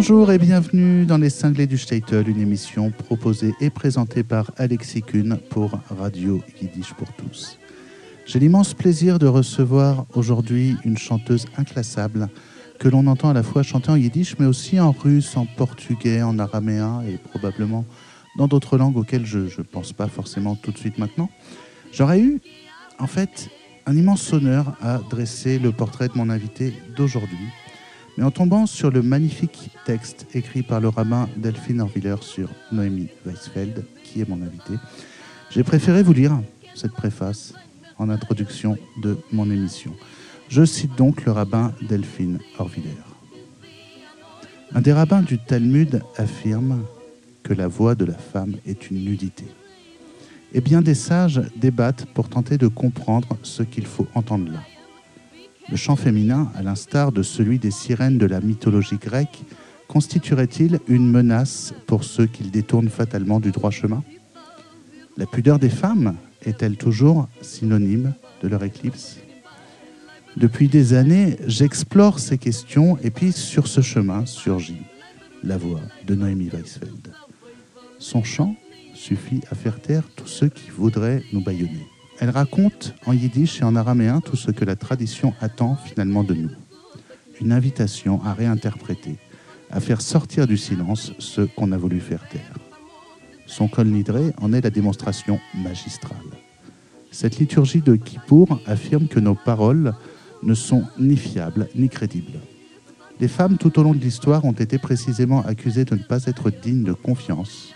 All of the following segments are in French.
Bonjour et bienvenue dans Les Cinglés du Statel, une émission proposée et présentée par Alexis Kuhn pour Radio Yiddish pour tous. J'ai l'immense plaisir de recevoir aujourd'hui une chanteuse inclassable que l'on entend à la fois chanter en yiddish mais aussi en russe, en portugais, en araméen et probablement dans d'autres langues auxquelles je ne pense pas forcément tout de suite maintenant. J'aurais eu en fait un immense honneur à dresser le portrait de mon invité d'aujourd'hui mais en tombant sur le magnifique texte écrit par le rabbin Delphine Orviller sur Noémie Weisfeld, qui est mon invité, j'ai préféré vous lire cette préface en introduction de mon émission. Je cite donc le rabbin Delphine Orviller. Un des rabbins du Talmud affirme que la voix de la femme est une nudité. Et bien des sages débattent pour tenter de comprendre ce qu'il faut entendre là. Le chant féminin, à l'instar de celui des sirènes de la mythologie grecque, constituerait-il une menace pour ceux qu'il détournent fatalement du droit chemin? La pudeur des femmes est-elle toujours synonyme de leur éclipse? Depuis des années, j'explore ces questions et puis sur ce chemin surgit la voix de Noémie Weisfeld. Son chant suffit à faire taire tous ceux qui voudraient nous bâillonner. Elle raconte en yiddish et en araméen tout ce que la tradition attend finalement de nous. Une invitation à réinterpréter, à faire sortir du silence ce qu'on a voulu faire taire. Son col nidré en est la démonstration magistrale. Cette liturgie de Kippour affirme que nos paroles ne sont ni fiables ni crédibles. Les femmes tout au long de l'histoire ont été précisément accusées de ne pas être dignes de confiance.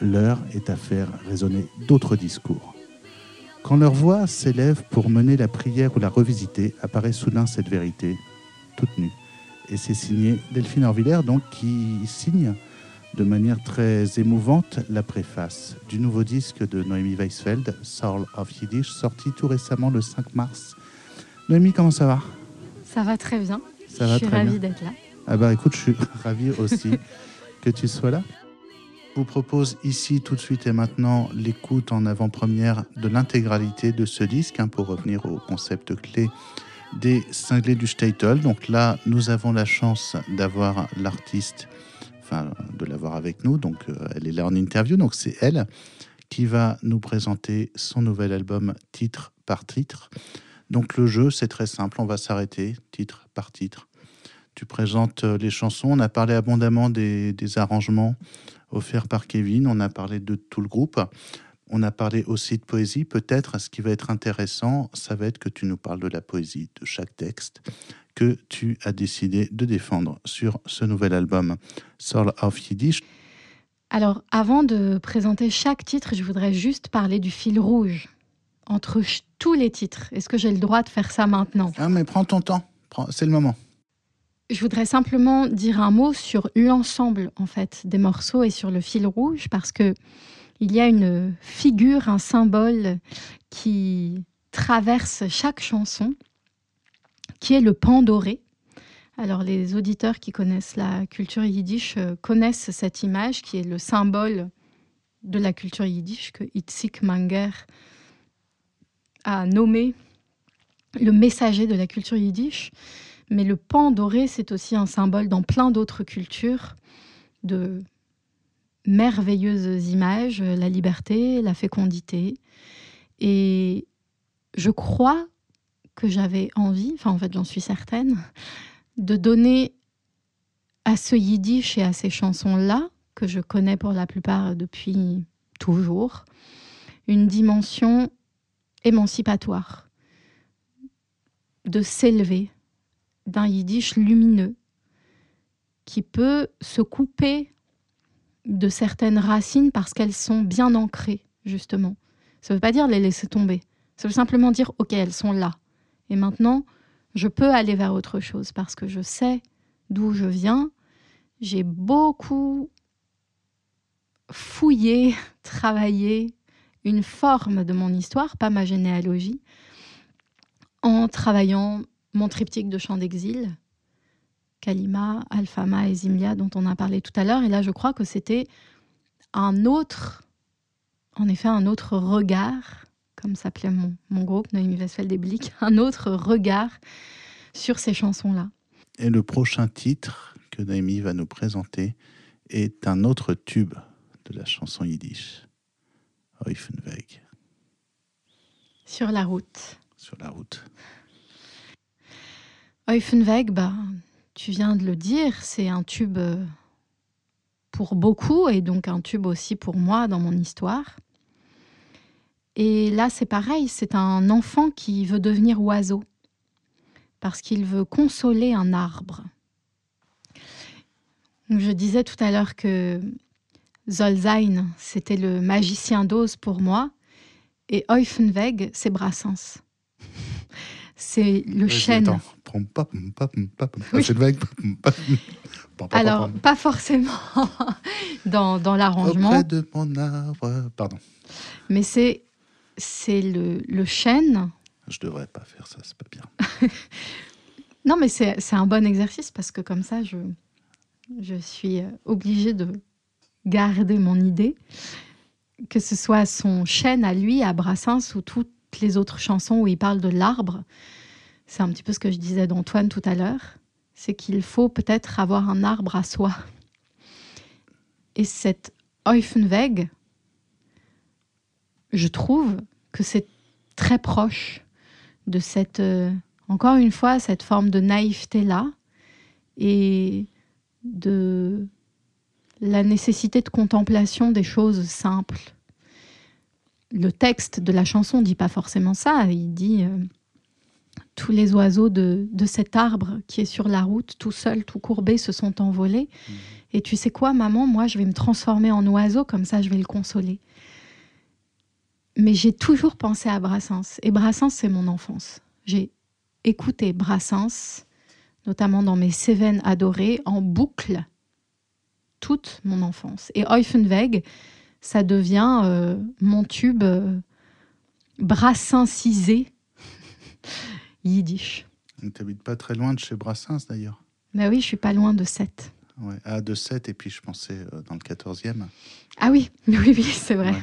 L'heure est à faire résonner d'autres discours. Quand leur voix s'élève pour mener la prière ou la revisiter, apparaît soudain cette vérité, toute nue. Et c'est signé Delphine Orviller, donc, qui signe de manière très émouvante la préface du nouveau disque de Noémie Weisfeld, Soul of Yiddish, sorti tout récemment le 5 mars. Noémie, comment ça va? Ça va très bien. Ça je suis ravie d'être là. Ah bah écoute, je suis ravi aussi que tu sois là vous propose ici tout de suite et maintenant l'écoute en avant-première de l'intégralité de ce disque hein, pour revenir au concept clé des cinglés du Statel. Donc là, nous avons la chance d'avoir l'artiste, enfin de l'avoir avec nous. Donc euh, elle est là en interview. Donc c'est elle qui va nous présenter son nouvel album titre par titre. Donc le jeu, c'est très simple. On va s'arrêter titre par titre. Tu présentes euh, les chansons. On a parlé abondamment des, des arrangements offert par Kevin. On a parlé de tout le groupe. On a parlé aussi de poésie. Peut-être ce qui va être intéressant, ça va être que tu nous parles de la poésie de chaque texte que tu as décidé de défendre sur ce nouvel album Soul of Yiddish. Alors, avant de présenter chaque titre, je voudrais juste parler du fil rouge entre tous les titres. Est-ce que j'ai le droit de faire ça maintenant? Ah, mais prends ton temps. C'est le moment. Je voudrais simplement dire un mot sur l'ensemble en fait des morceaux et sur le fil rouge parce que il y a une figure, un symbole qui traverse chaque chanson, qui est le pan doré. Alors les auditeurs qui connaissent la culture yiddish euh, connaissent cette image qui est le symbole de la culture yiddish que Itzik Manger a nommé le messager de la culture yiddish. Mais le pan doré, c'est aussi un symbole dans plein d'autres cultures de merveilleuses images, la liberté, la fécondité. Et je crois que j'avais envie, enfin en fait j'en suis certaine, de donner à ce yiddish et à ces chansons-là, que je connais pour la plupart depuis toujours, une dimension émancipatoire, de s'élever, d'un yiddish lumineux qui peut se couper de certaines racines parce qu'elles sont bien ancrées, justement. Ça ne veut pas dire les laisser tomber. Ça veut simplement dire, OK, elles sont là. Et maintenant, je peux aller vers autre chose parce que je sais d'où je viens. J'ai beaucoup fouillé, travaillé une forme de mon histoire, pas ma généalogie, en travaillant mon triptyque de chants d'exil, Kalima, Alfama et Zimlia, dont on a parlé tout à l'heure. Et là, je crois que c'était un autre, en effet, un autre regard, comme s'appelait mon, mon groupe, Noémie Westphal des Blics, un autre regard sur ces chansons-là. Et le prochain titre que Naomi va nous présenter est un autre tube de la chanson yiddish, Oifenweg. Sur la route. Sur la route. Oifenweg, bah, tu viens de le dire, c'est un tube euh, pour beaucoup et donc un tube aussi pour moi dans mon histoire. Et là, c'est pareil, c'est un enfant qui veut devenir oiseau parce qu'il veut consoler un arbre. Je disais tout à l'heure que Zolzain, c'était le magicien d'Oz pour moi, et Oifenweg, c'est Brassens. C'est le chêne. Alors, pas forcément dans, dans l'arrangement. De mon arbre, pardon. Mais c'est c'est le, le chêne. Je devrais pas faire ça, c'est pas bien. non, mais c'est un bon exercice parce que comme ça, je, je suis obligée de garder mon idée. Que ce soit son chêne à lui, à Brassens, ou les autres chansons où il parle de l'arbre. C'est un petit peu ce que je disais d'Antoine tout à l'heure. C'est qu'il faut peut-être avoir un arbre à soi. Et cette Eufenweg, je trouve que c'est très proche de cette, euh, encore une fois, cette forme de naïveté-là et de la nécessité de contemplation des choses simples. Le texte de la chanson ne dit pas forcément ça, il dit euh, tous les oiseaux de, de, cet arbre qui est sur la route, tout seul, tout courbé, se sont envolés. Mmh. Et tu sais quoi, maman, moi, je vais me transformer en oiseau, comme ça, je vais le consoler mais j'ai toujours pensé à Brassens. Et Brassens, c'est mon enfance. J'ai écouté Brassens, notamment dans mes Cévennes adorées, en boucle, toute mon enfance. Et Eufenweg, ça devient euh, mon tube euh, brassensisé yiddish. Tu n'habites pas très loin de chez Brassens, d'ailleurs. Ben oui, je suis pas loin de 7. Ouais. Ah, de 7, et puis je pensais euh, dans le 14e. Ah oui, oui, oui, c'est vrai.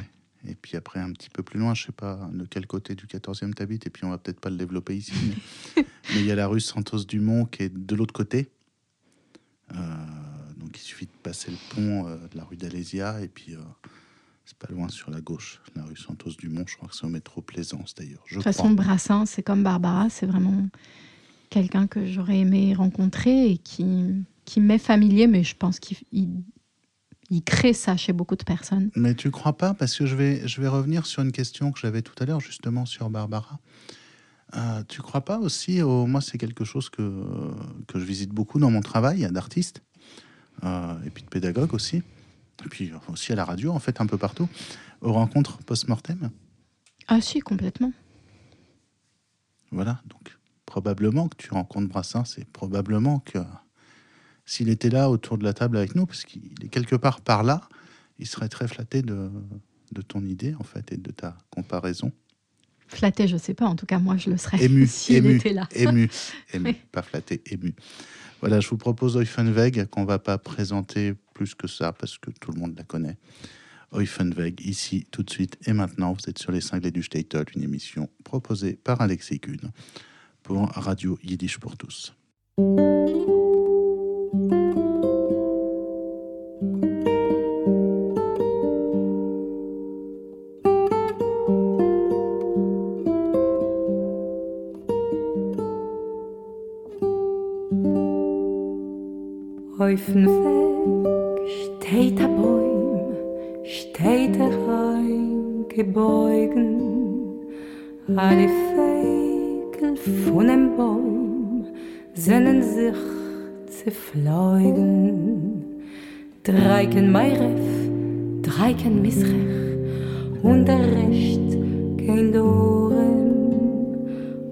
Et puis après, un petit peu plus loin, je sais pas de quel côté du 14e tu habites, et puis on va peut-être pas le développer ici, mais, il y a la rue Santos-Dumont qui est de l'autre côté. Euh, donc il suffit de passer le pont euh, de la rue d'Alésia, et puis c'est pas loin sur la gauche, la rue Santos-Dumont. Je crois que c'est au métro Plaisance d'ailleurs. De toute façon, Brassin, c'est comme Barbara, c'est vraiment quelqu'un que j'aurais aimé rencontrer et qui, qui m'est familier, mais je pense qu'il il crée ça chez beaucoup de personnes. Mais tu crois pas? Parce que je vais, je vais revenir sur une question que j'avais tout à l'heure, justement sur Barbara. Euh, tu crois pas aussi, au, moi c'est quelque chose que, que je visite beaucoup dans mon travail d'artiste, euh, et puis de pédagogue aussi, et puis aussi à la radio en fait, un peu partout, aux rencontres post-mortem Ah si, complètement. Voilà, donc probablement que tu rencontres Brassin, c'est probablement que s'il était là autour de la table avec nous, parce qu'il est quelque part par là, il serait très flatté de, de ton idée, en fait, et de ta comparaison. Flatté, je sais pas, en tout cas, moi, je le serais ému, s'il ému, était là. ému, ému, pas flatté, ému. Voilà, je vous propose Oifenweg, qu'on va pas présenter plus que ça, parce que tout le monde la connaît. Oifenweg, ici, tout de suite et maintenant. Vous êtes sur Les Cinglés du Statel, une émission proposée par Alexis Kuhn pour Radio Yiddish pour tous. Steht a Bäum, steht er heim gebeugen. Alle Vögel von dem Baum sehnen sich zu fliegen. Dreiken Meiref, dreiken Misrech, und der Recht kein Dorem.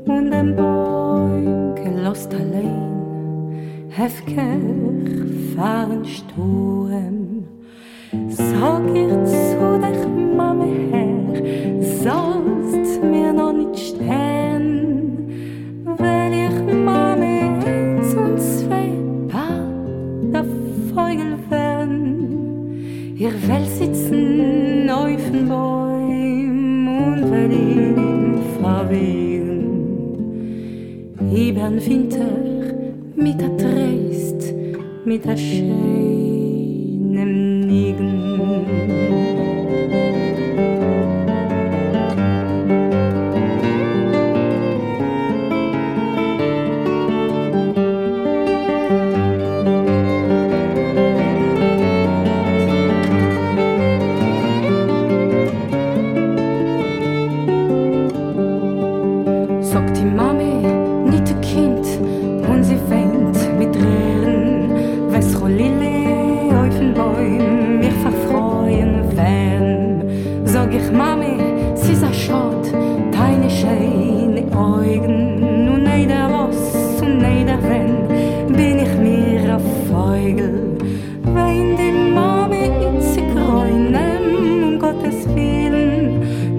Und dem Bäum gelost allein, hefker fahren Sturm. Sag ihr zu dich, Mama, Herr, sollst mir noch nicht stehen, weil ich Mama eins und zwei Paar der Vögel werden. Ihr will sitzen auf den Bäumen und will ihn verwehren. Über den Winter mit der Dreist mit a scheinem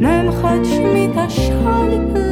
nemchać mi ta szalpy.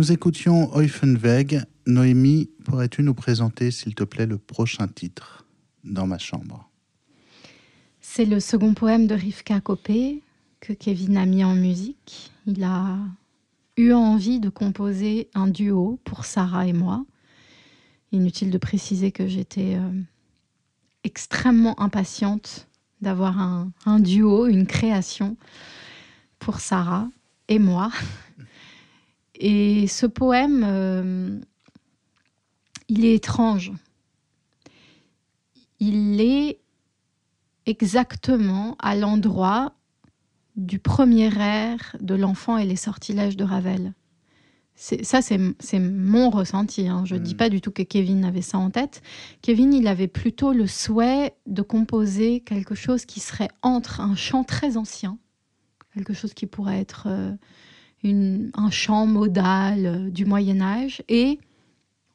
Nous écoutions Eufenweg. Noémie, pourrais-tu nous présenter, s'il te plaît, le prochain titre, Dans ma chambre? C'est le second poème de Rivka Kopé que Kevin a mis en musique. Il a eu envie de composer un duo pour Sarah et moi. Inutile de préciser que j'étais euh, extrêmement impatiente d'avoir un duo, une création pour Sarah et moi. Et ce poème, euh, il est étrange. Il est exactement à l'endroit du premier air de l'enfant et les sortilèges de Ravel. Ça, c'est mon ressenti. Hein. Je ne dis mm. pas du tout que Kevin avait ça en tête. Kevin, il avait plutôt le souhait de composer quelque chose qui serait entre un chant très ancien, quelque chose qui pourrait être euh, un chant modal euh, du Moyen Âge et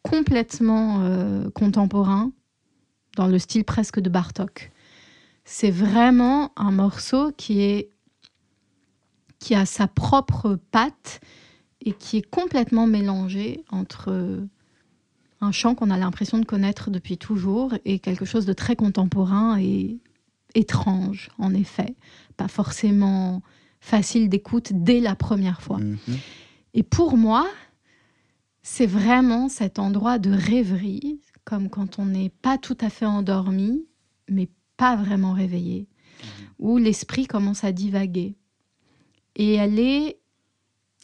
complètement euh, contemporain, dans le style presque de Bartok. C'est vraiment un morceau qui est qui a sa propre patte et qui est complètement mélangé entre un chant qu'on a l'impression de connaître depuis toujours et quelque chose de très contemporain et étrange, en effet. Pas forcément facile d'écoute dès la première fois. Mhm. Et pour moi, c'est vraiment cet endroit de rêverie, comme quand on n'est pas tout à fait endormi, mais pas vraiment réveillé, mhm. où l'esprit commence à divaguer. Et elle est...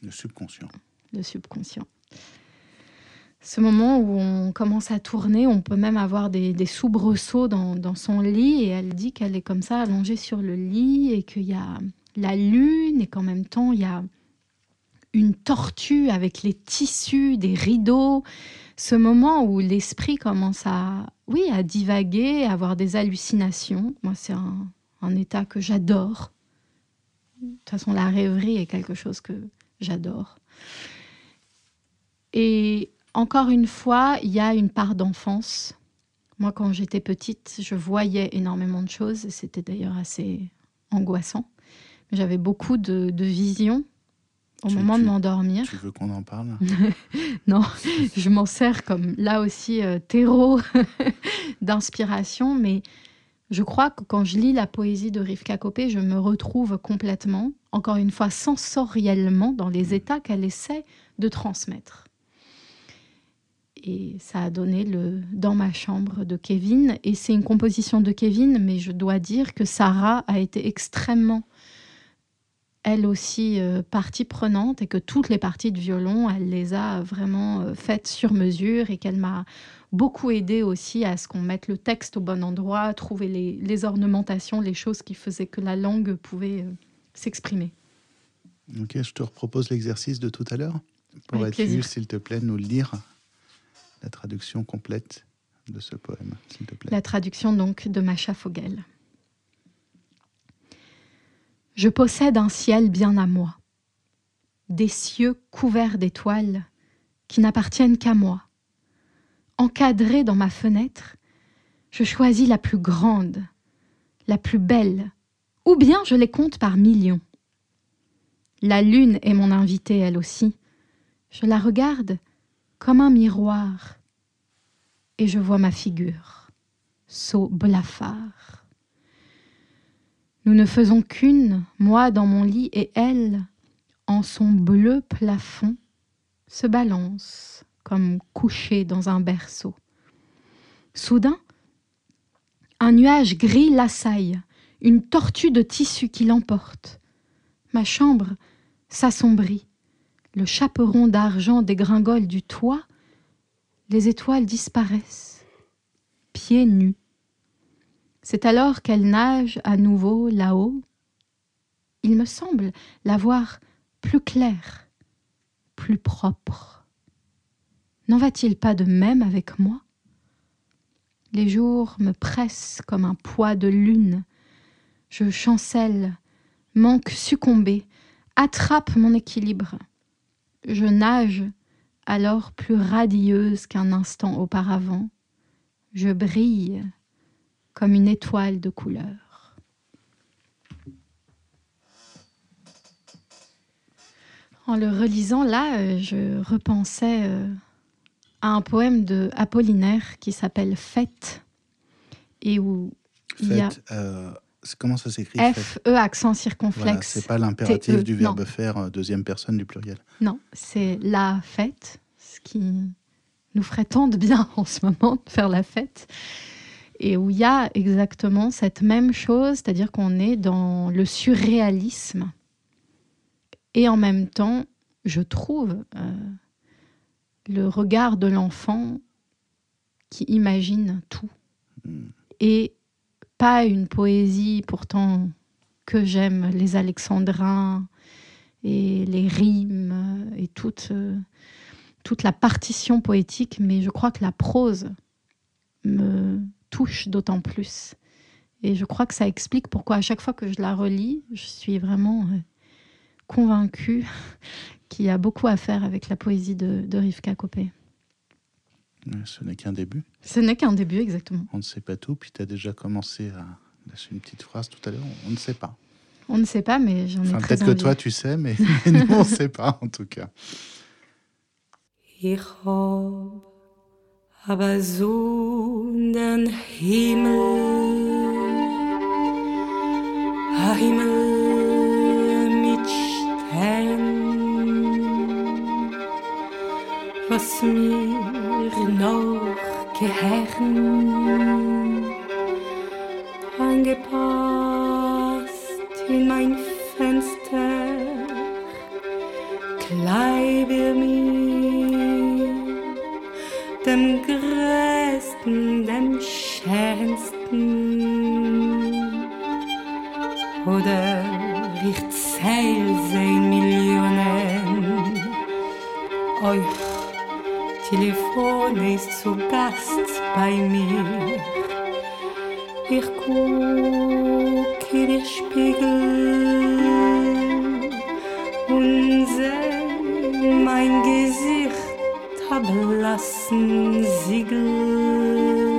Le subconscient. Le subconscient. Ce moment où on commence à tourner, on peut même avoir des, des soubresauts dans, dans, son lit, et elle dit qu'elle est comme ça allongée sur le lit, et qu'il y a la lune et qu'en même temps il y a une tortue avec les tissus, des rideaux, ce moment où l'esprit commence à, oui, à divaguer, à avoir des hallucinations. Moi, c'est un, un état que j'adore. De toute façon, la rêverie est quelque chose que j'adore. Et encore une fois, il y a une part d'enfance. Moi, quand j'étais petite, je voyais énormément de choses. et C'était d'ailleurs assez angoissant. J'avais beaucoup de, de visions au Tu- moment tu- de m'endormir. Tu veux qu'on en parle? Non, je m'en sers comme là aussi euh, terreau d'inspiration, mais je crois que quand je lis la poésie de Rivka Kopé, je me retrouve complètement, encore une fois, sensoriellement dans les états qu'elle essaie de transmettre. Et ça a donné le Dans ma chambre de Kevin, et c'est une composition de Kevin, mais je dois dire que Sarah a été extrêmement elle aussi euh, partie prenante et que toutes les parties de violon, elle les a vraiment euh, faites sur mesure et qu'elle m'a beaucoup aidé aussi à ce qu'on mette le texte au bon endroit, trouver les, les ornementations, les choses qui faisaient que la langue pouvait euh, s'exprimer. Ok, je te repropose l'exercice de tout à l'heure. Pourrais-tu, s'il te plaît, nous lire la traduction complète de ce poème, s'il te plaît? La traduction donc de Macha Fogel. Je possède un ciel bien à moi, des cieux couverts d'étoiles qui n'appartiennent qu'à moi. Encadrée dans ma fenêtre, je choisis la plus grande, la plus belle, ou bien je les compte par millions. La lune est mon invitée, elle aussi. Je la regarde comme un miroir et je vois ma figure, sot blafard. Nous ne faisons qu'une, moi dans mon lit et elle, en son bleu plafond, se balance comme couchée dans un berceau. Soudain, un nuage gris l'assaille, une tortue de tissu qui l'emporte. Ma chambre s'assombrit, le chaperon d'argent dégringole du toit, les étoiles disparaissent, pieds nus. C'est alors qu'elle nage à nouveau là-haut. Il me semble la voir plus claire, plus propre. N'en va-t-il pas de même avec moi? Les jours me pressent comme un poids de lune. Je chancelle, manque succomber, attrape mon équilibre. Je nage alors plus radieuse qu'un instant auparavant. Je brille comme une étoile de couleur. En le relisant là, euh, je repensais euh, à un poème de Apollinaire qui s'appelle Fête et où il y a euh, comment ça s'écrit F E accent Voilà, circonflexe. c'est pas l'impératif TE, du non. verbe faire, euh, deuxième personne du pluriel. Non, c'est la fête, ce qui nous ferait tant de bien en ce moment de faire la fête. Et où il y a exactement cette même chose, c'est-à-dire qu'on est dans le surréalisme. Et en même temps, je trouve euh, le regard de l'enfant qui imagine tout. Mm. Et pas une poésie pourtant que j'aime, les alexandrins et les rimes et toute, euh, toute la partition poétique, mais je crois que la prose me touche d'autant plus. Et je crois que ça explique pourquoi à chaque fois que je la relis, je suis vraiment euh, convaincue qu'il y a beaucoup à faire avec la poésie de, de Rivka. Ouais, Ce n'est qu'un début. Ce n'est qu'un début exactement. On ne sait pas tout. Puis tu as déjà commencé à lâcher une petite phrase tout à l'heure. On ne sait pas. On ne sait pas, mais j'en ai Enfin, très peut-être que toi, tu sais, mais nous, on ne sait pas, en tout cas. Aber so den Himmel, Himmel mit Sternen, was mir noch gehören, angepasst in mein Dem Schönsten. oder ich zähl sein Millionen. Euch Telefon ist zu Gast bei mir. Ich guck in den Spiegel und seh mein Gesicht verblassen Siegel.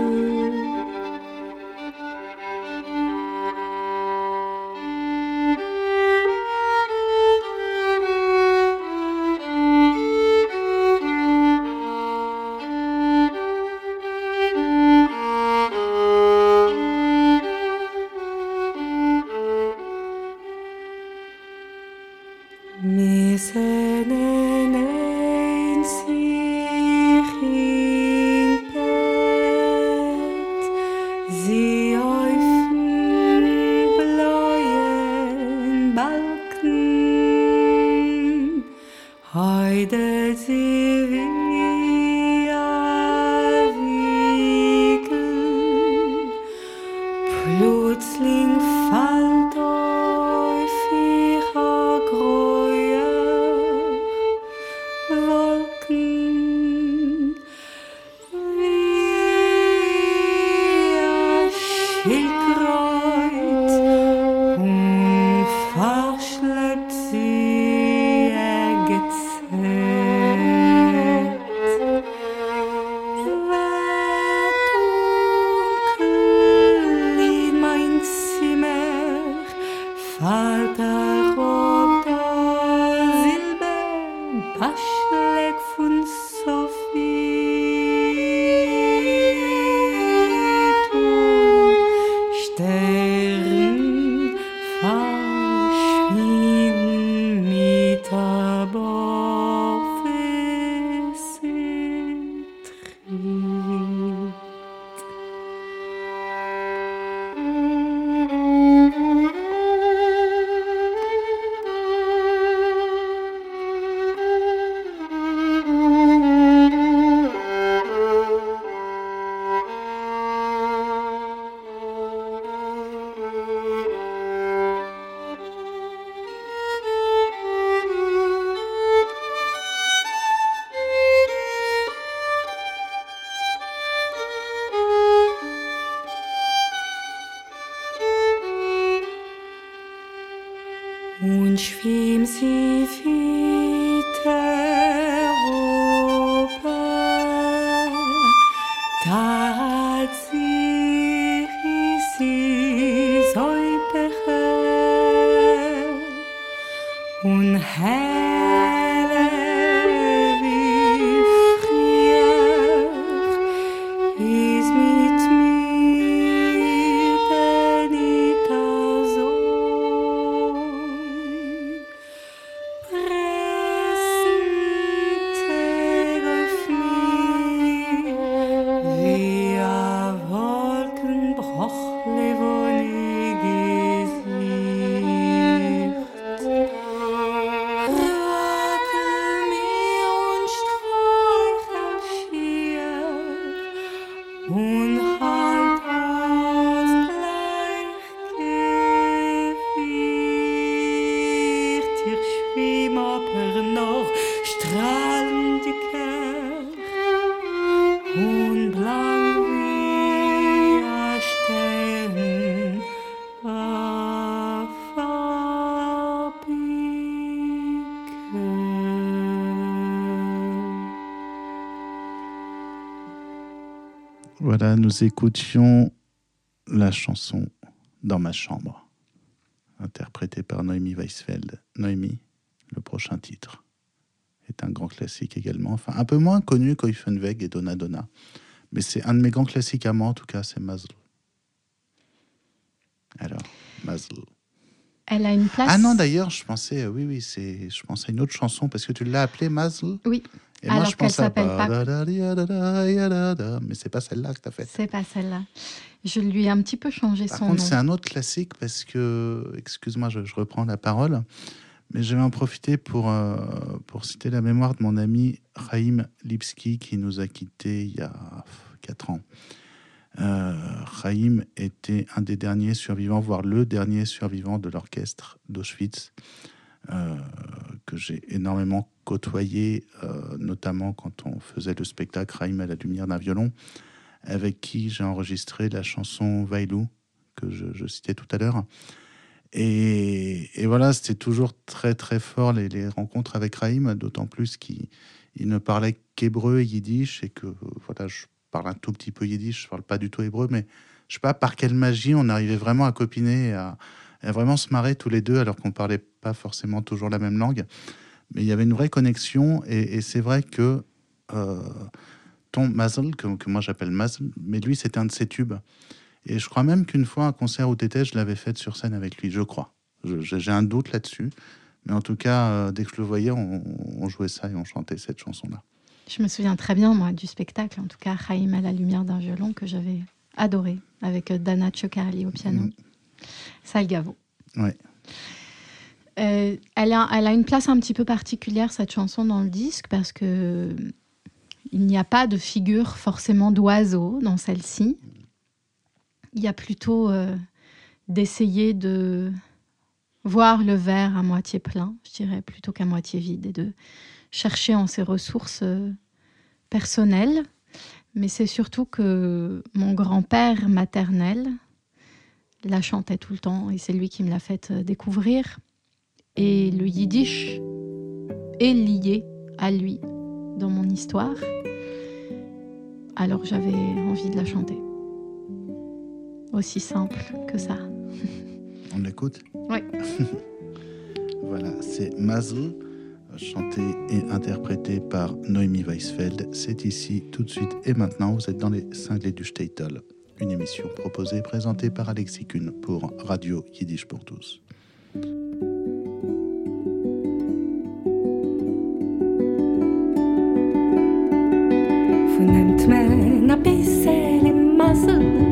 Voilà, nous écoutions la chanson Dans ma chambre, interprétée par Noémie Weisfeld. Noémie, le prochain titre est un grand classique également, enfin un peu moins connu qu'Oifenweg et Donna Donna, mais c'est un de mes grands classiques à moi en tout cas, c'est Mazel. Alors, Mazel. Elle a une place. Ah non, d'ailleurs, je pensais, oui, oui, c'est, je pensais à une autre chanson parce que tu l'as appelée Mazel. Oui, Et moi, Alors je qu'elle s'appelle pas- mais c'est pas celle-là que tu as faite. c'est pas celle-là. Je lui ai un petit peu changé Par son contre, nom. c'est un autre classique parce que, excuse-moi, je, je reprends la parole, mais je vais en profiter pour, euh, pour citer la mémoire de mon ami Raïm Lipski qui nous a quittés il y a 4 ans. Euh, Chaim était un des derniers survivants, voire le dernier survivant de l'orchestre d'Auschwitz, euh, que j'ai énormément côtoyé, euh, notamment quand on faisait le spectacle Chaim à la lumière d'un violon, avec qui j'ai enregistré la chanson Vailou, que je, citais tout à l'heure. Et, voilà, c'était toujours très très fort les, rencontres avec Chaim, d'autant plus qu'il ne parlait qu'hébreu et yiddish, et que voilà, je parle un tout petit peu yiddish, je parle pas du tout hébreu, mais je sais pas par quelle magie on arrivait vraiment à copiner, à, vraiment se marrer tous les deux, alors qu'on parlait pas forcément toujours la même langue. Mais il y avait une vraie connexion, et, c'est vrai que euh, ton Mazel, que, que moi j'appelle Mazel, mais lui c'était un de ses tubes. Et je crois même qu'une fois, un concert où t'étais, je l'avais fait sur scène avec lui, je crois. J'ai un doute là-dessus. Mais en tout cas, euh, dès que je le voyais, on, on jouait ça et on chantait cette chanson-là. Je me souviens très bien, moi, du spectacle, en tout cas, Raïm à la lumière d'un violon que j'avais adoré, avec euh, Dana Ciocarli au piano. Mm. Salgavo. Ouais. Euh, elle, a, elle a une place un petit peu particulière, cette chanson, dans le disque, parce que il n'y a pas de figure forcément d'oiseau dans celle-ci. Il y a plutôt euh, d'essayer de voir le verre à moitié plein, je dirais, plutôt qu'à moitié vide, et de chercher en ses ressources euh, personnelles. Mais c'est surtout que mon grand-père maternel la chantait tout le temps et c'est lui qui me l'a fait euh, découvrir. Et le yiddish est lié à lui dans mon histoire. Alors j'avais envie de la chanter. Aussi simple que ça. On l'écoute Oui. voilà, c'est Mazel chanté et interprété par Noémie Weisfeld. C'est ici, tout de suite et maintenant. Vous êtes dans les cinglés du Statel, une émission proposée et présentée par Alexis Kuhn pour Radio Yiddish pour tous. Zeiten, was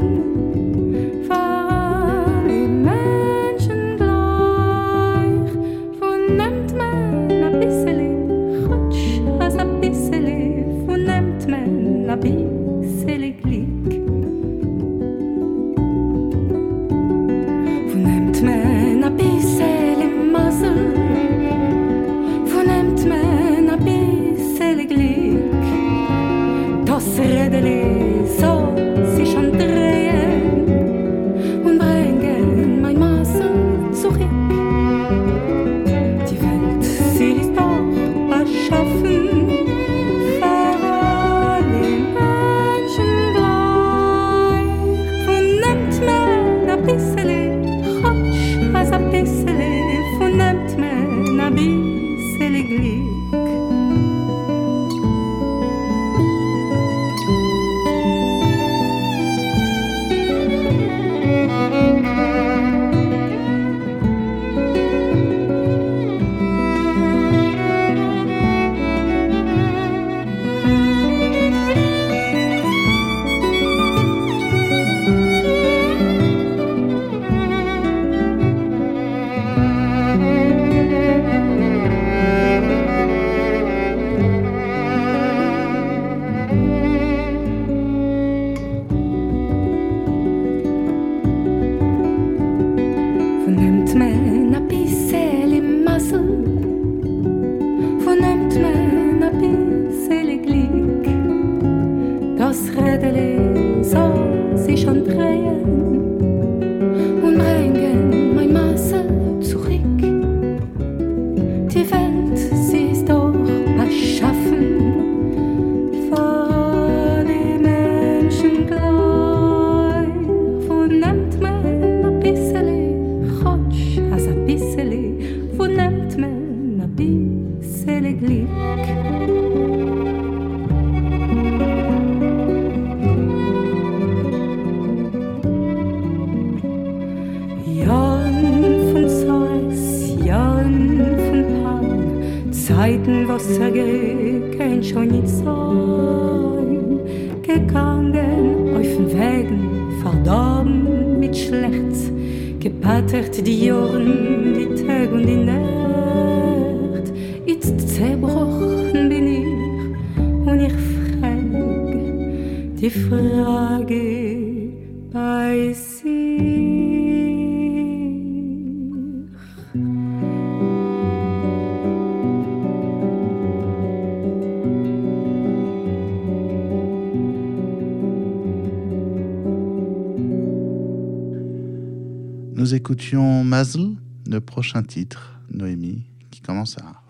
écoutions Mazel, le prochain titre, Noémie, qui commence à.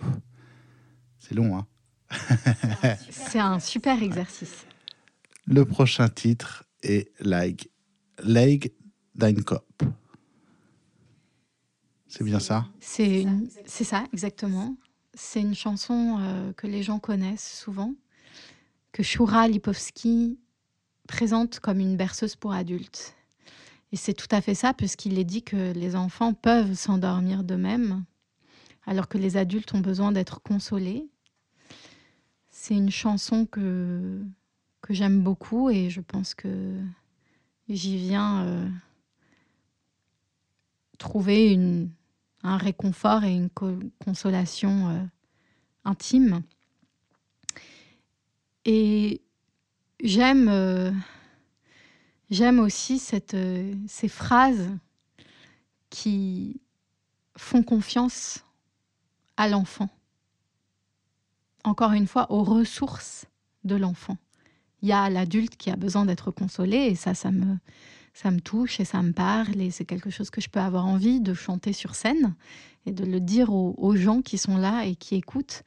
C'est long, hein C'est un super exercice. Le prochain titre est Leg, Leg Dein Kopf. C'est bien ça? C'est ça, exactement. C'est une chanson euh, que les gens connaissent souvent, que Shura Lipovski présente comme une berceuse pour adultes. Et c'est tout à fait ça, puisqu'il est dit que les enfants peuvent s'endormir d'eux-mêmes, alors que les adultes ont besoin d'être consolés. C'est une chanson que, que j'aime beaucoup et je pense que j'y viens euh, trouver un réconfort et une co- consolation euh, intime. Et j'aime euh, j'aime aussi cette, euh, ces phrases qui font confiance à l'enfant. Encore une fois, aux ressources de l'enfant. Il y a l'adulte qui a besoin d'être consolé et ça, ça me, ça me touche et ça me parle et c'est quelque chose que je peux avoir envie de chanter sur scène et de le dire aux, aux gens qui sont là et qui écoutent.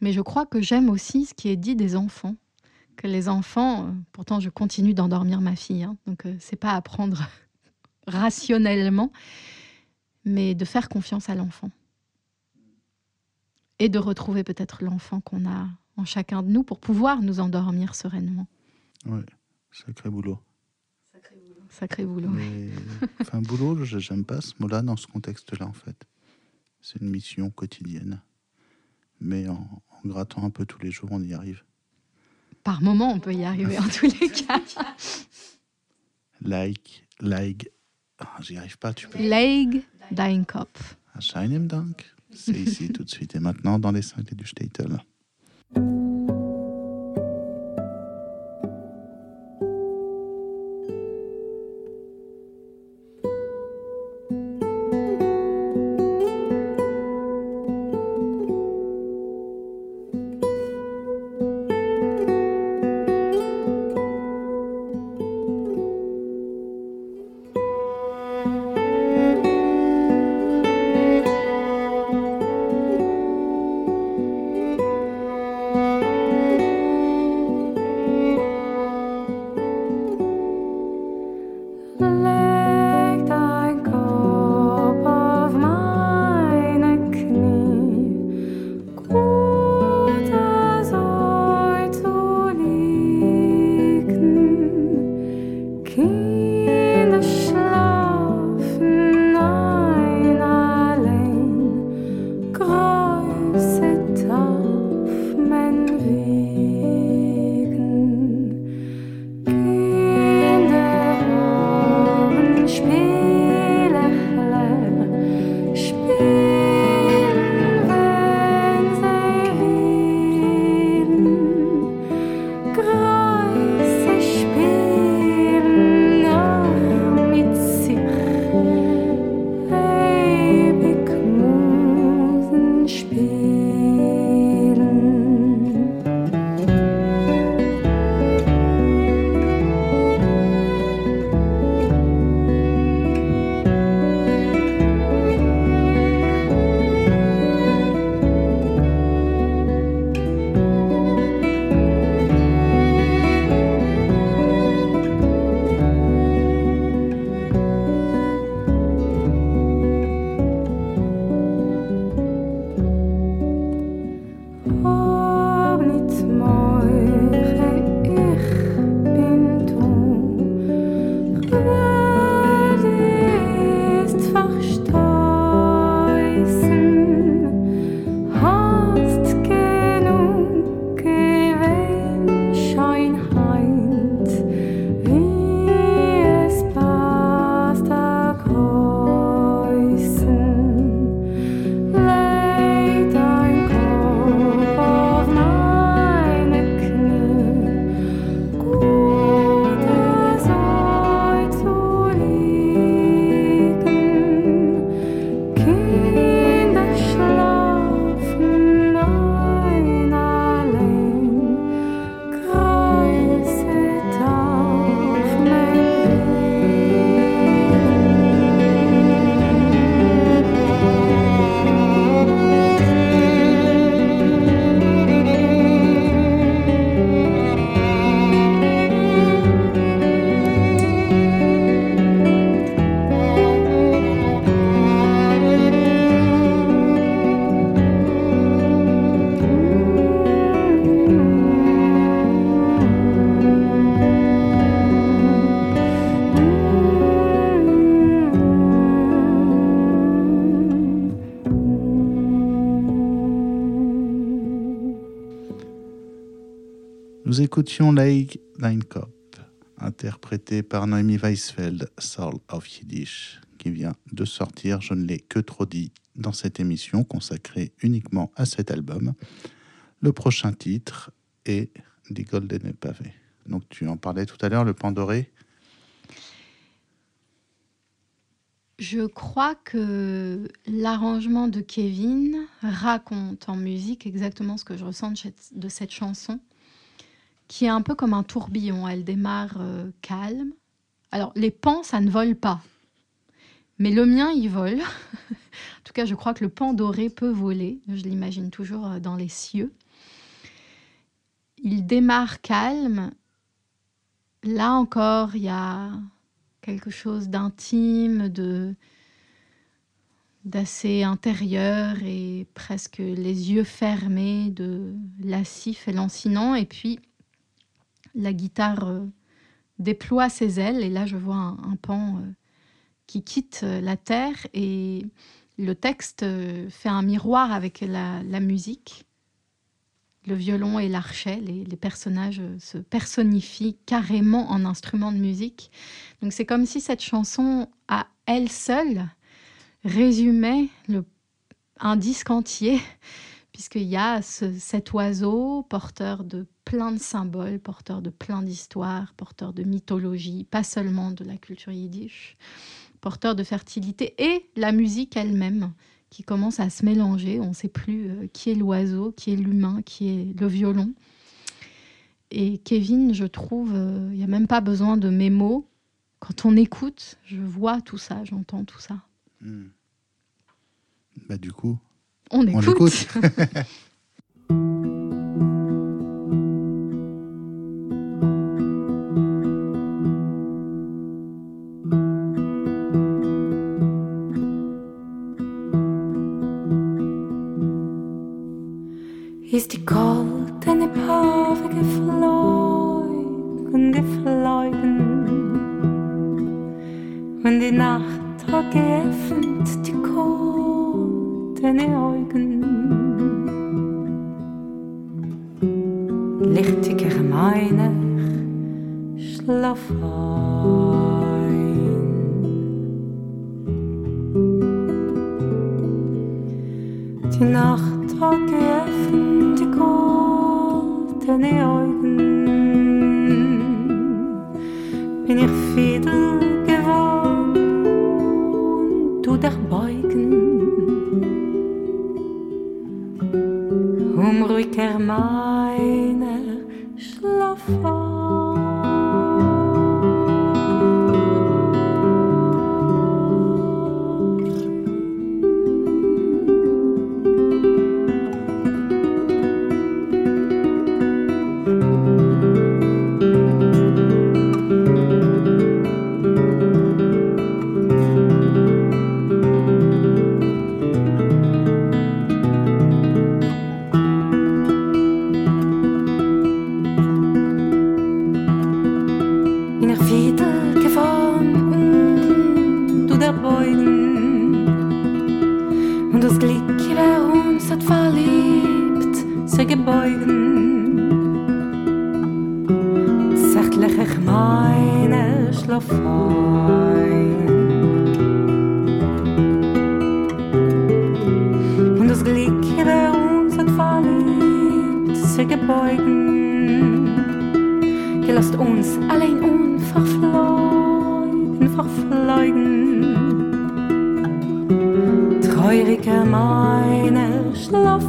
Mais je crois que j'aime aussi ce qui est dit des enfants. Que les enfants, euh, pourtant je continue d'endormir ma fille, hein, donc euh, c'est pas à prendre rationnellement, mais de faire confiance à l'enfant. Et de retrouver peut-être l'enfant qu'on a en chacun de nous pour pouvoir nous endormir sereinement. Ouais, sacré boulot. Sacré boulot. Mais, enfin, boulot, je- j'aime pas ce mot-là dans ce contexte-là, en fait. C'est une mission quotidienne. Mais en, en grattant un peu tous les jours, on y arrive. Par moment, on peut y arriver en tous les cas. Like, like. Ah, J'y arrive pas, tu peux. Leg dein Kopf. Dank. C'est ici tout de suite et maintenant dans les cinglés du Statel. Écoutions Lake Line Cop, interprété par Noémie Weisfeld, Soul of Yiddish, qui vient de sortir, je ne l'ai que trop dit, dans cette émission consacrée uniquement à cet album. Le prochain titre est Die Golden Pavé. Donc tu en parlais tout à l'heure, le Pandoré Je crois que l'arrangement de Kevin raconte en musique exactement ce que je ressens de cette chanson, qui est un peu comme un tourbillon. Elle démarre euh, calme. Alors, les pans, ça ne vole pas. Mais le mien, il vole. en tout cas, je crois que le pan doré peut voler. Je l'imagine toujours euh, dans les cieux. Il démarre calme. Là encore, il y a quelque chose d'intime, de d'assez intérieur et presque les yeux fermés, de lassif et lancinant. Et puis la guitare euh, déploie ses ailes et là je vois un, pan euh, qui quitte euh, la terre et le texte fait un miroir avec la, musique. Le violon et l'archet, les, les, personnages se personnifient carrément en instrument de musique. Donc c'est comme si cette chanson, à elle seule, résumait un disque entier, puisqu'il y a cet oiseau porteur de plein de symboles, porteur de plein d'histoires, porteur de mythologie, pas seulement de la culture yiddish, porteur de fertilité, et la musique elle-même qui commence à se mélanger. On ne sait plus euh, qui est l'oiseau, qui est l'humain, qui est le violon. Et Kevin, je trouve, euh, il n'y a même pas besoin de mes mots quand on écoute, je vois tout ça, j'entends tout ça. Hmm. Bah, du coup, on écoute. Ist die goldene Pave geflogen, geflogen und die Nacht hat geöffnet die goldene Augen. Lichtiger meiner schlaf ein. Die Nacht hat geöffnet die goldene Augen. Bin ich fiedel der beugen um ruhig meiner feurige Mäune schlaf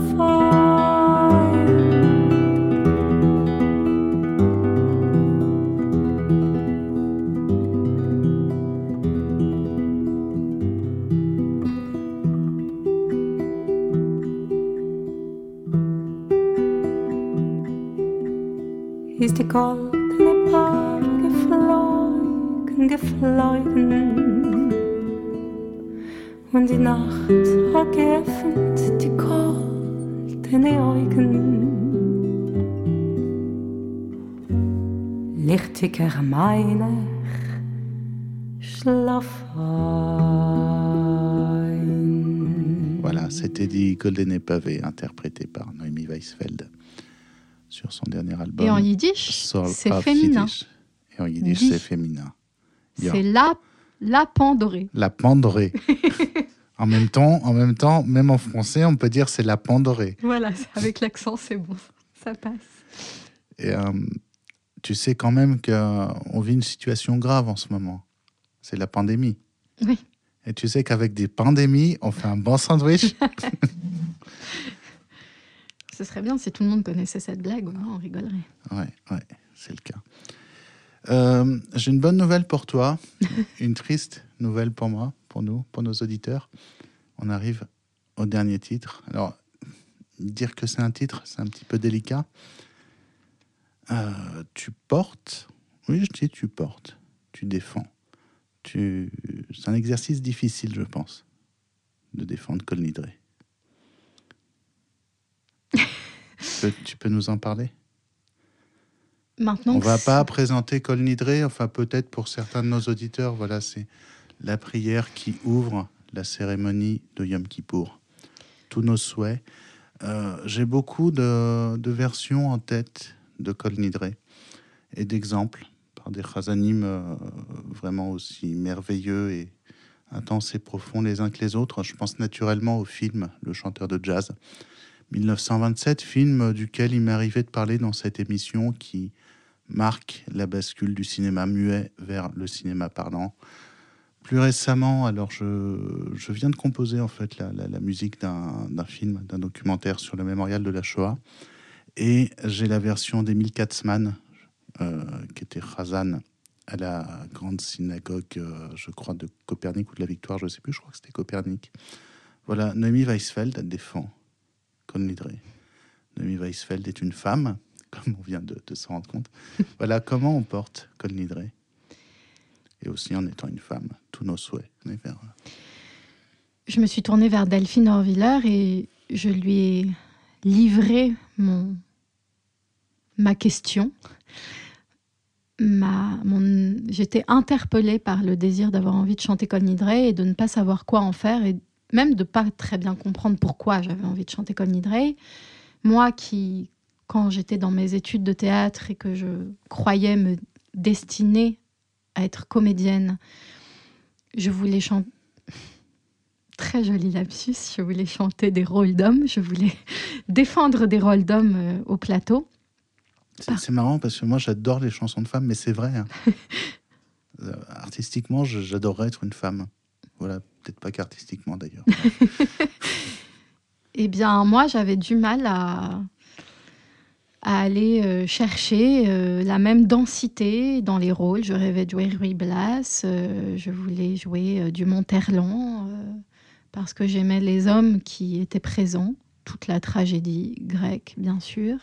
Ist die goldene Paar geflogen, geflogen Voilà, c'était dit Golden Pavé, interprété par Noémie Weisfeld. sur son dernier album. Et en yiddish, c'est féminin. Yiddish. Et en yiddish, c'est féminin. C'est la, la pandorée. La pandorée. en même temps, en même temps, même en français, on peut dire c'est la pandorée. Voilà, avec l'accent, c'est bon. Ça passe. Et euh, tu sais quand même qu'on vit une situation grave en ce moment. C'est la pandémie. Oui. Et tu sais qu'avec des pandémies, on fait un bon sandwich. Ce serait bien si tout le monde connaissait cette blague, au moins on rigolerait. Ouais, ouais, c'est le cas. Euh, J'ai une bonne nouvelle pour toi, une triste nouvelle pour moi, pour nous, pour nos auditeurs. On arrive au dernier titre. Alors, dire que c'est un titre, c'est un petit peu délicat. Euh, tu portes, oui, je dis tu portes, tu défends. Tu... C'est un exercice difficile, je pense, de défendre Colnidré. tu, peux, tu peux nous en parler? Maintenant, on va pas présenter Kol Nidré, enfin peut-être pour certains de nos auditeurs, voilà, c'est la prière qui ouvre la cérémonie de Yom Kippour. Tous nos souhaits. Euh, J'ai beaucoup de, versions en tête de Kol Nidré et d'exemples par des chazanim euh, vraiment aussi merveilleux et intenses et profonds les uns que les autres. Je pense naturellement au film Le chanteur de jazz. 1927, film duquel il m'est arrivé de parler dans cette émission qui marque la bascule du cinéma muet vers le cinéma parlant. Plus récemment, alors je, je viens de composer en fait la, la- musique d'un film, d'un documentaire sur le mémorial de la Shoah, et j'ai la version d'Emile Katzmann, euh, qui était Khazan à la grande synagogue, euh, je crois, de Copernic ou de la Victoire, je ne sais plus, je crois que c'était Copernic. Voilà, Noémie Weisfeld défend Con Lidré. Noémie Weisfeld est une femme, comme on vient de, de s'en rendre compte. voilà comment on porte Con Lidré. Et aussi en étant une femme, tous nos souhaits. Je me suis tournée vers Delphine Horviller et je lui ai livré mon, ma question. J'étais interpellée par le désir d'avoir envie de chanter Col Nidré et de ne pas savoir quoi en faire et même de pas très bien comprendre pourquoi j'avais envie de chanter Col Nidré. Moi qui, quand j'étais dans mes études de théâtre et que je croyais me destiner à être comédienne, je voulais chanter très joli lapsus. Je voulais chanter des rôles d'hommes, je voulais défendre des rôles d'hommes euh, au plateau. C'est c'est marrant parce que moi j'adore les chansons de femmes, mais c'est vrai. hein. Euh, Artistiquement, j'adorerais être une femme. Voilà, peut-être pas qu'artistiquement d'ailleurs. Eh bien, moi, j'avais du mal à, à aller euh, chercher euh, la même densité dans les rôles. Je rêvais de jouer Ruy Blas, euh, je voulais jouer du Monterland, parce que j'aimais les hommes qui étaient présents, toute la tragédie grecque, bien sûr.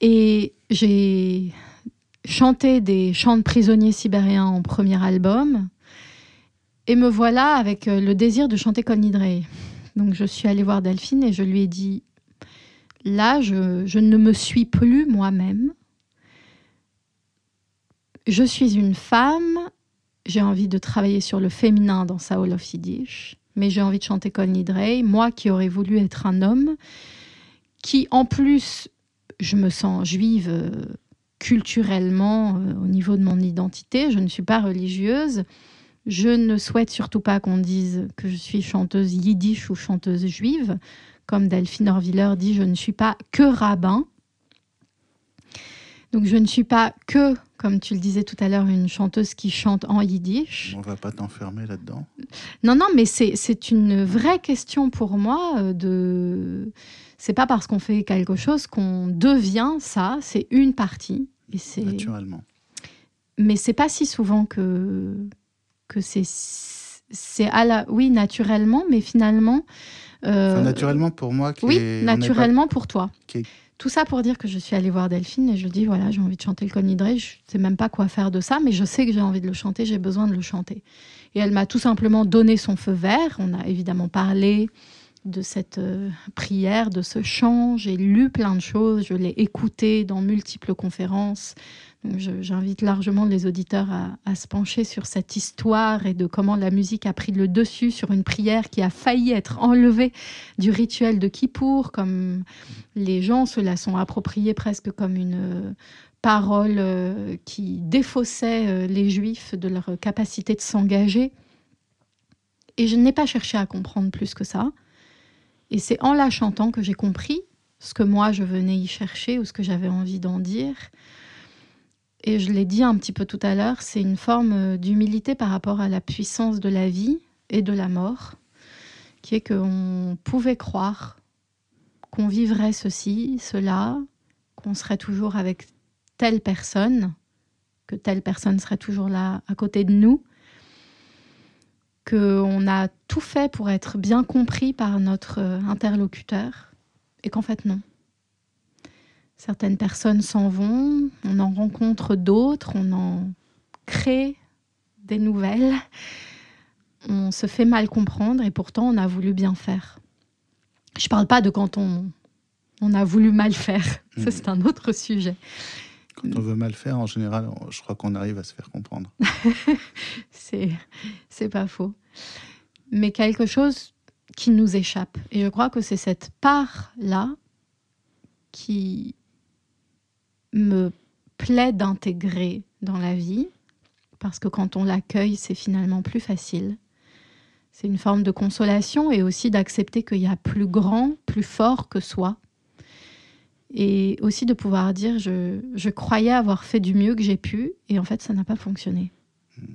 Et j'ai chanté des chants de prisonniers sibériens en premier album. Et me voilà avec le désir de chanter Col Nidré. Donc je suis allée voir Delphine et je lui ai dit, là, je, ne me suis plus moi-même. Je suis une femme, j'ai envie de travailler sur le féminin dans Saul of Yiddish, mais j'ai envie de chanter Kol Nidrei, moi qui aurais voulu être un homme, qui en plus, je me sens juive euh, culturellement euh, au niveau de mon identité, je ne suis pas religieuse, je ne souhaite surtout pas qu'on dise que je suis chanteuse yiddish ou chanteuse juive. Comme Delphine Orviller dit, je ne suis pas que rabbin. Donc je ne suis pas que, comme tu le disais tout à l'heure, une chanteuse qui chante en yiddish. On va pas t'enfermer là-dedans. Non, non, mais c'est une vraie question pour moi. euh, De, c'est pas parce qu'on fait quelque chose qu'on devient ça. C'est une partie. Et Naturellement. mais c'est pas si souvent que que c'est c'est à la oui naturellement mais finalement Enfin, naturellement pour moi. oui est- pas- naturellement pour toi est- tout ça pour dire que je suis allée voir Delphine et je dis voilà j'ai envie de chanter le Conidré je sais même pas quoi faire de ça mais je sais que j'ai envie de le chanter j'ai besoin de le chanter et elle m'a tout simplement donné son feu vert on a évidemment parlé de cette euh, prière, de ce chant. J'ai lu plein de choses, je l'ai écouté dans multiples conférences, J'invite largement les auditeurs à, se pencher sur cette histoire et de comment la musique a pris le dessus sur une prière qui a failli être enlevée du rituel de Kippour, comme les gens se la sont appropriés presque comme une euh, parole euh, qui défaussait euh, les juifs de leur capacité de s'engager. Et je n'ai pas cherché à comprendre plus que ça. Et c'est en la chantant que j'ai compris ce que moi je venais y chercher ou ce que j'avais envie d'en dire. Et je l'ai dit un petit peu tout à l'heure, c'est une forme euh, d'humilité par rapport à la puissance de la vie et de la mort, qui est qu'on pouvait croire qu'on vivrait ceci, cela, qu'on serait toujours avec telle personne, que telle personne serait toujours là à côté de nous, qu'on a tout fait pour être bien compris par notre euh, interlocuteur, et qu'en fait non. Certaines personnes s'en vont, on en rencontre d'autres, on en crée des nouvelles, on se fait mal comprendre et pourtant on a voulu bien faire. Je ne parle pas de quand on, on a voulu mal faire, ça c'est un autre sujet. Quand on veut mal faire, en général, je crois qu'on arrive à se faire comprendre. c'est, c'est pas faux. Mais quelque chose qui nous échappe. Et je crois que c'est cette part-là qui me plaît d'intégrer dans la vie, parce que quand on l'accueille, c'est finalement plus facile. C'est une forme de consolation et aussi d'accepter qu'il y a plus grand, plus fort que soi. Et aussi de pouvoir dire, je, croyais avoir fait du mieux que j'ai pu, et en fait, ça n'a pas fonctionné. Hmm.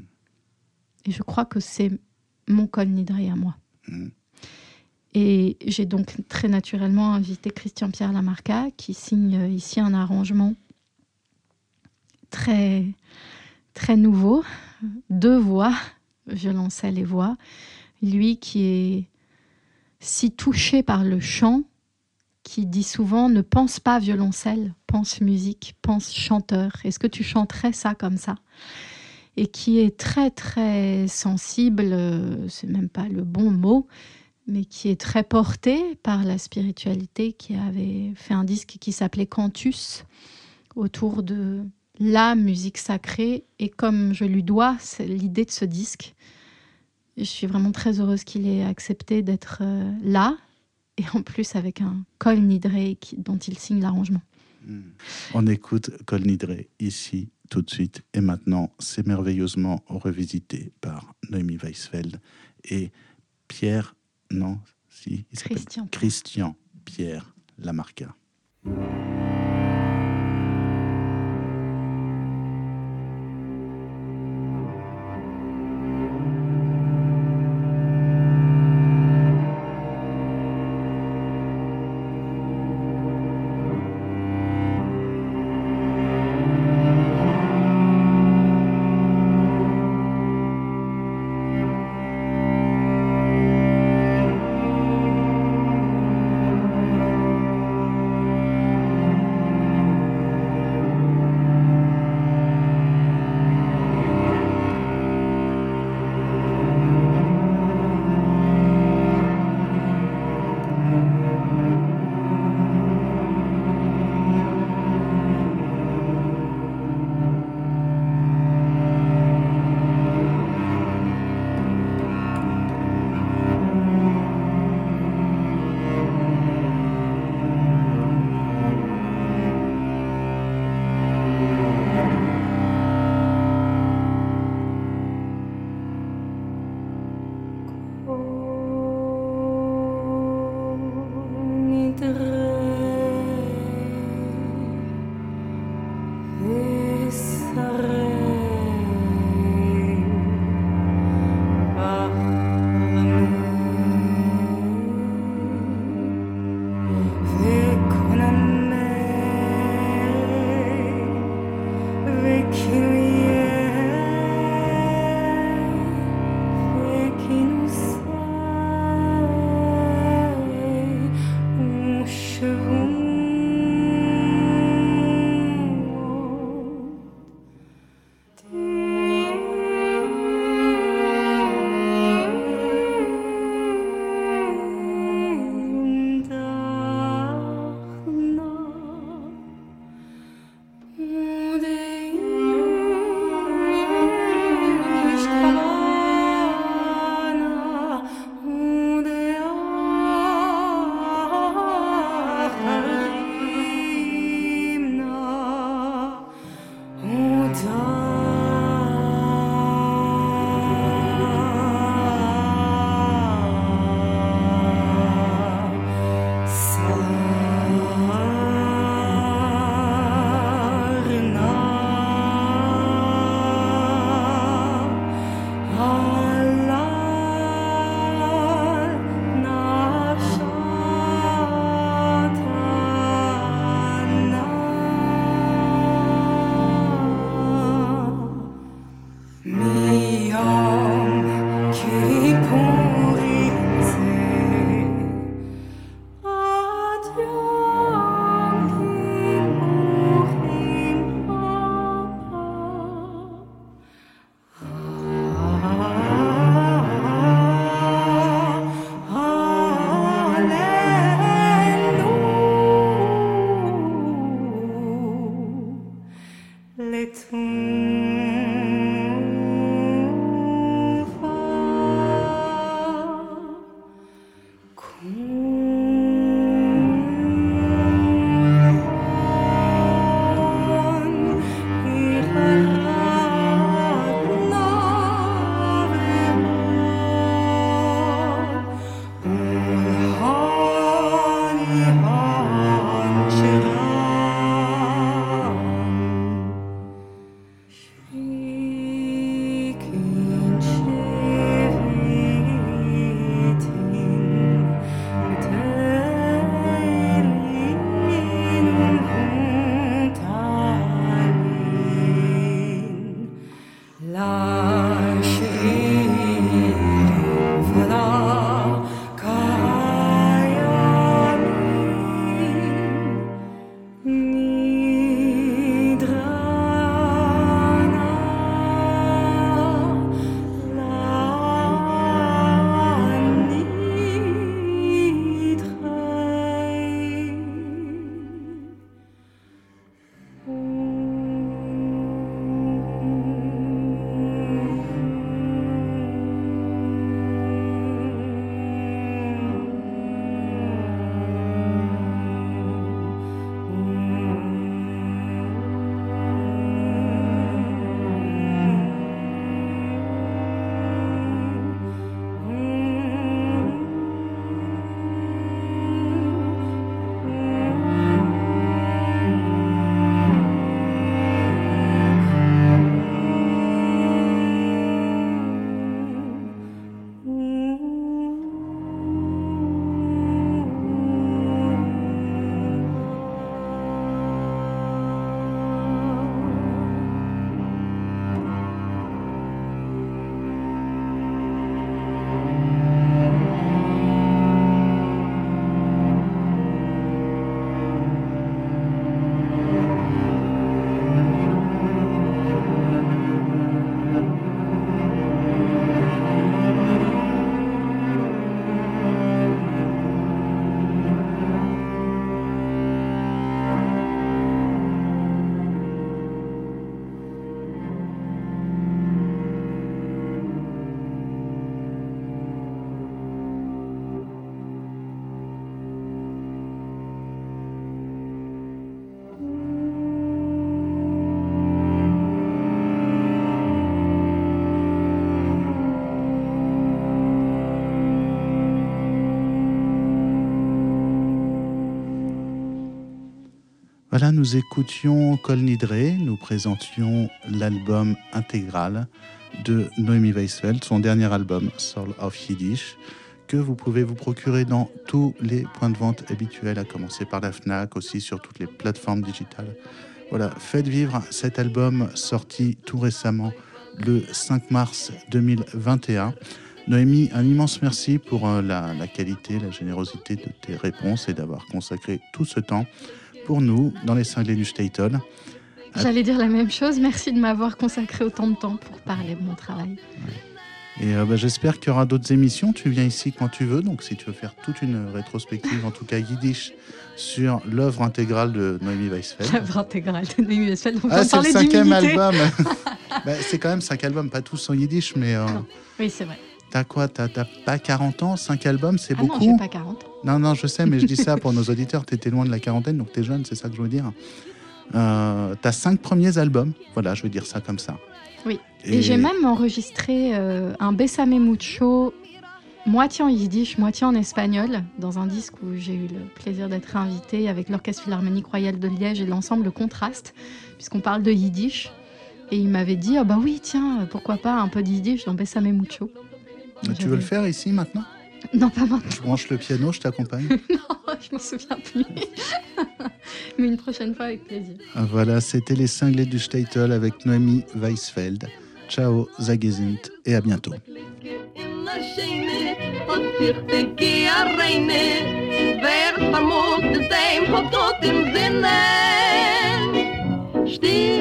Et je crois que c'est mon col nidré à moi. Hmm. Et j'ai donc très naturellement invité Christian-Pierre Lamarca, qui signe ici un arrangement très, très nouveau, deux voix, violoncelle et voix. Lui qui est si touché par le chant, qui dit souvent ne pense pas violoncelle, pense musique, pense chanteur. Est-ce que tu chanterais ça comme ça? Et qui est très très sensible, c'est même pas le bon mot, mais qui est très porté par la spiritualité, qui avait fait un disque qui s'appelait Cantus autour de la musique sacrée et comme je lui dois l'idée de ce disque. Je suis vraiment très heureuse qu'il ait accepté d'être euh, là et en plus avec un Col Nidré dont il signe l'arrangement. Hmm. On écoute Col Nidré ici tout de suite et maintenant c'est merveilleusement revisité par Noémie Weisfeld et Pierre, non, si, il Christian. Christian Pierre Lamarca. Voilà, nous écoutions Kol Nidre, nous présentions l'album intégral de Noémie Weisfeld, son dernier album, Soul of Yiddish, que vous pouvez vous procurer dans tous les points de vente habituels, à commencer par la FNAC, aussi sur toutes les plateformes digitales. Voilà, faites vivre cet album sorti tout récemment le 5 mars 2021. Noémie, un immense merci pour euh, la, la qualité, la générosité de tes réponses et d'avoir consacré tout ce temps pour nous dans les cinglés du Staten. J'allais dire la même chose. Merci de m'avoir consacré autant de temps pour parler de mon travail. Et euh, bah, j'espère qu'il y aura d'autres émissions. Tu viens ici quand tu veux. Donc, si tu veux faire toute une rétrospective, en tout cas yiddish, sur l'œuvre intégrale de Noémie Weisfeld. L'œuvre intégrale de Noémie Weisfeld. Ah, c'est le cinquième album. Bah, c'est quand même cinq albums, pas tous en yiddish, mais euh. Oui, c'est vrai. T'as quoi T'as pas 40 ans Cinq albums, c'est Ah non, beaucoup j'ai pas 40. Non, non, je sais, mais je dis ça pour nos auditeurs. Tu étais loin de la quarantaine, donc tu es jeune, c'est ça que je veux dire. Euh, T'as cinq premiers albums, voilà, je veux dire ça comme ça. Oui. Et, j'ai même enregistré euh, un Bessame Mucho, moitié en yiddish, moitié en espagnol, dans un disque où j'ai eu le plaisir d'être invitée avec l'Orchestre Philharmonique Royal de Liège et l'ensemble Contraste, puisqu'on parle de yiddish. Et il m'avait dit, ah bah oui, tiens, pourquoi pas un peu d'idée, je dis, ça met Tu veux le faire ici maintenant? Non, pas maintenant. Je branche le piano, je t'accompagne Non, je m'en souviens plus. Mais une prochaine fois, avec plaisir. Voilà, c'était les cinglés du Statel avec Noémie Weisfeld. Ciao, Zagezint et à bientôt. Stil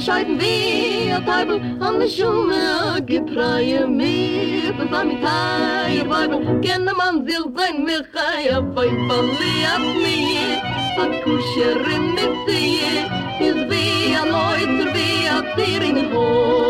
bescheiden wie a Teufel an de Schume gepreie mir. Das am Teil Weibel kenne man sich sein mir chaya bei Baliat mir. A kusherin mit sie is wie a Neuter wie a Tirin hoi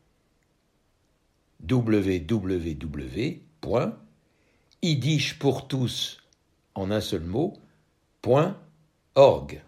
www.yiddishpourtous en un seul mot, .org.